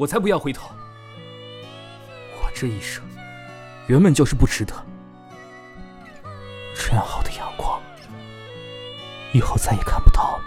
我才不要回头。我这一生原本就是不值得。这样好的阳光，以后再也看不到。